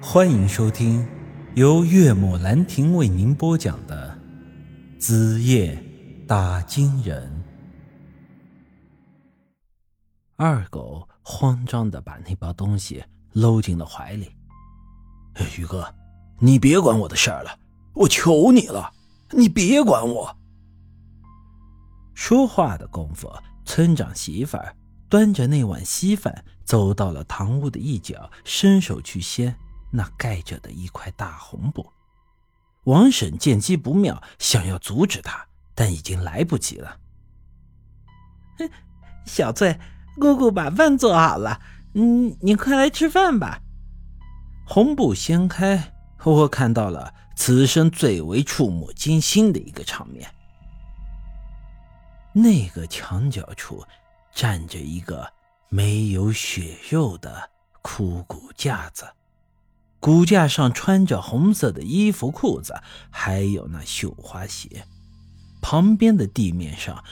欢迎收听由岳母兰亭为您播讲的《子夜打金人》。二狗慌张的把那包东西搂进了怀里。宇哥，你别管我的事儿了，我求你了，你别管我。说话的功夫，村长媳妇儿端着那碗稀饭走到了堂屋的一角，伸手去掀。那盖着的一块大红布，王婶见机不妙，想要阻止他，但已经来不及了。小翠，姑姑把饭做好了，嗯，你快来吃饭吧。红布掀开，我看到了此生最为触目惊心的一个场面。那个墙角处站着一个没有血肉的枯骨架子。骨架上穿着红色的衣服、裤子，还有那绣花鞋。旁边的地面上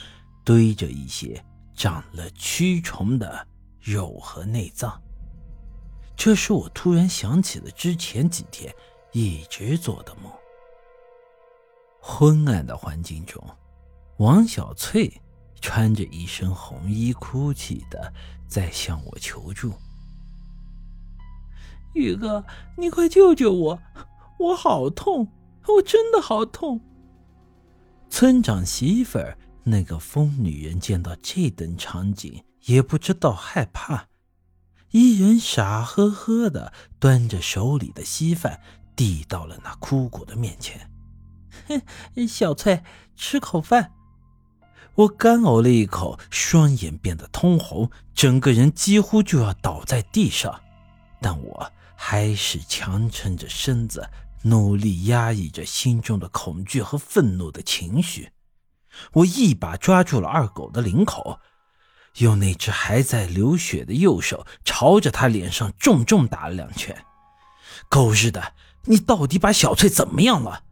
堆着一些长了蛆虫的肉和内脏。这使我突然想起了之前几天一直做的梦。昏暗的环境中，王小翠穿着一身红衣，哭泣的在向我求助。宇哥，你快救救我！我好痛，我真的好痛。村长媳妇儿那个疯女人见到这等场景，也不知道害怕，一人傻呵呵的端着手里的稀饭递到了那枯骨的面前。哼，小翠，吃口饭。我干呕了一口，双眼变得通红，整个人几乎就要倒在地上，但我。还是强撑着身子，努力压抑着心中的恐惧和愤怒的情绪。我一把抓住了二狗的领口，用那只还在流血的右手朝着他脸上重重打了两拳。狗日的，你到底把小翠怎么样了？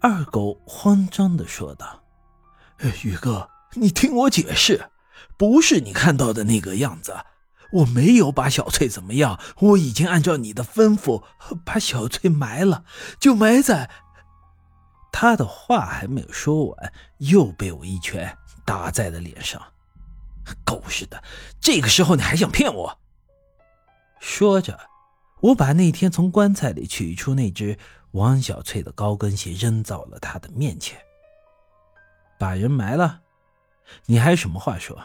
二狗慌张的说道：“宇哥，你听我解释，不是你看到的那个样子。”我没有把小翠怎么样，我已经按照你的吩咐把小翠埋了，就埋在……他的话还没有说完，又被我一拳打在了脸上。狗日的，这个时候你还想骗我？说着，我把那天从棺材里取出那只王小翠的高跟鞋扔到了他的面前。把人埋了，你还有什么话说？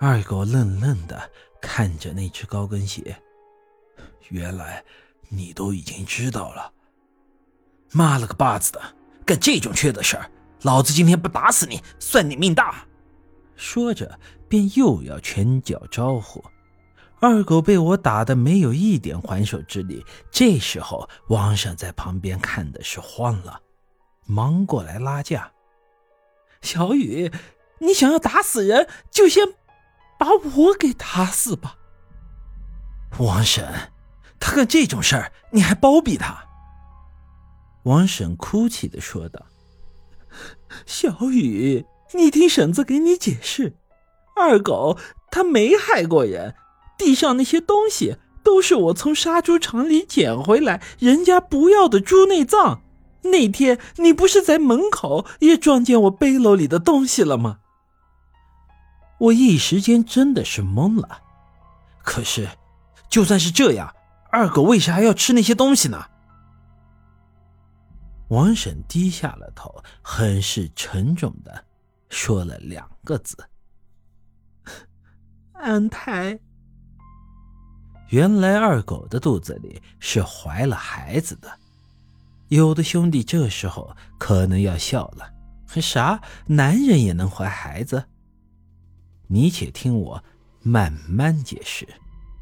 二狗愣愣的看着那只高跟鞋，原来你都已经知道了。妈了个巴子的，干这种缺德事儿，老子今天不打死你，算你命大！说着，便又要拳脚招呼。二狗被我打的没有一点还手之力。这时候，王婶在旁边看的是慌了，忙过来拉架。小雨，你想要打死人，就先。把我给打死吧，王婶，他干这种事儿，你还包庇他？王婶哭泣的说道：“小雨，你听婶子给你解释，二狗他没害过人，地上那些东西都是我从杀猪场里捡回来，人家不要的猪内脏。那天你不是在门口也撞见我背篓里的东西了吗？”我一时间真的是懵了，可是，就算是这样，二狗为啥还要吃那些东西呢？王婶低下了头，很是沉重的说了两个字：“ 安胎。”原来二狗的肚子里是怀了孩子的。有的兄弟这时候可能要笑了：“啥？男人也能怀孩子？”你且听我慢慢解释，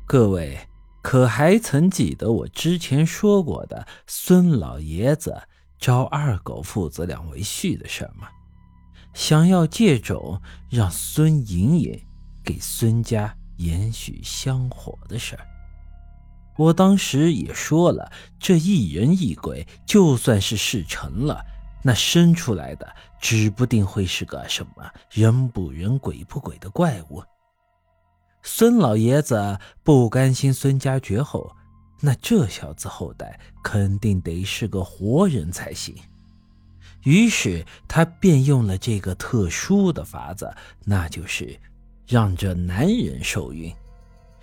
各位可还曾记得我之前说过的孙老爷子招二狗父子俩为婿的事吗？想要借种让孙莹莹给孙家延续香火的事儿。我当时也说了，这一人一鬼，就算是事成了。那生出来的指不定会是个什么人不人鬼不鬼的怪物，孙老爷子不甘心孙家绝后，那这小子后代肯定得是个活人才行。于是他便用了这个特殊的法子，那就是让这男人受孕。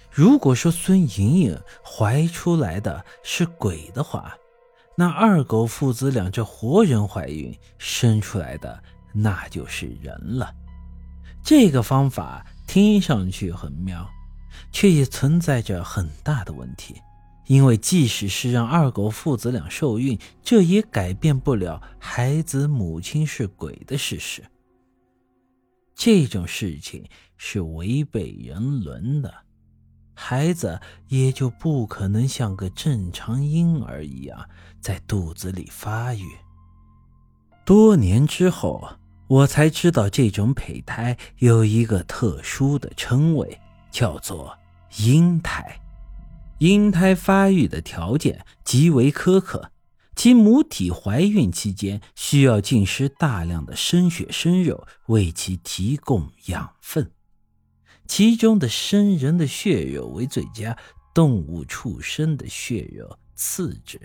如果说孙莹莹怀出来的是鬼的话，那二狗父子俩这活人怀孕生出来的那就是人了。这个方法听上去很妙，却也存在着很大的问题。因为即使是让二狗父子俩受孕，这也改变不了孩子母亲是鬼的事实。这种事情是违背人伦的，孩子也就不可能像个正常婴儿一样在肚子里发育。多年之后，我才知道这种胚胎有一个特殊的称谓，叫做婴胎。婴胎发育的条件极为苛刻，其母体怀孕期间需要进食大量的生血生肉为其提供养分，其中的生人的血肉为最佳，动物畜生的血肉次之。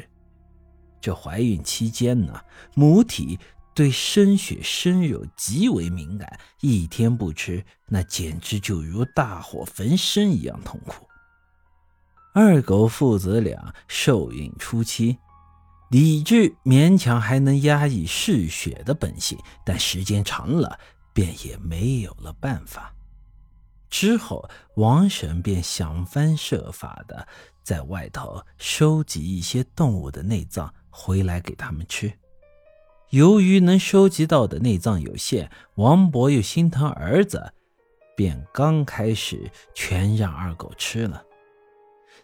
这怀孕期间呢，母体对生血生肉极为敏感，一天不吃，那简直就如大火焚身一样痛苦。二狗父子俩受孕初期，理智勉强还能压抑嗜血的本性，但时间长了，便也没有了办法。之后，王婶便想方设法的在外头收集一些动物的内脏回来给他们吃。由于能收集到的内脏有限，王伯又心疼儿子，便刚开始全让二狗吃了。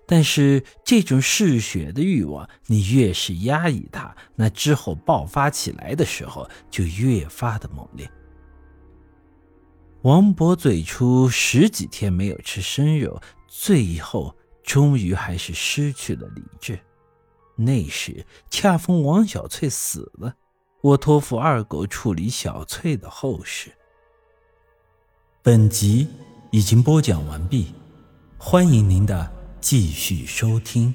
但是这种嗜血的欲望，你越是压抑它，那之后爆发起来的时候就越发的猛烈。王博最初十几天没有吃生肉，最后终于还是失去了理智。那时恰逢王小翠死了，我托付二狗处理小翠的后事。本集已经播讲完毕，欢迎您的。继续收听。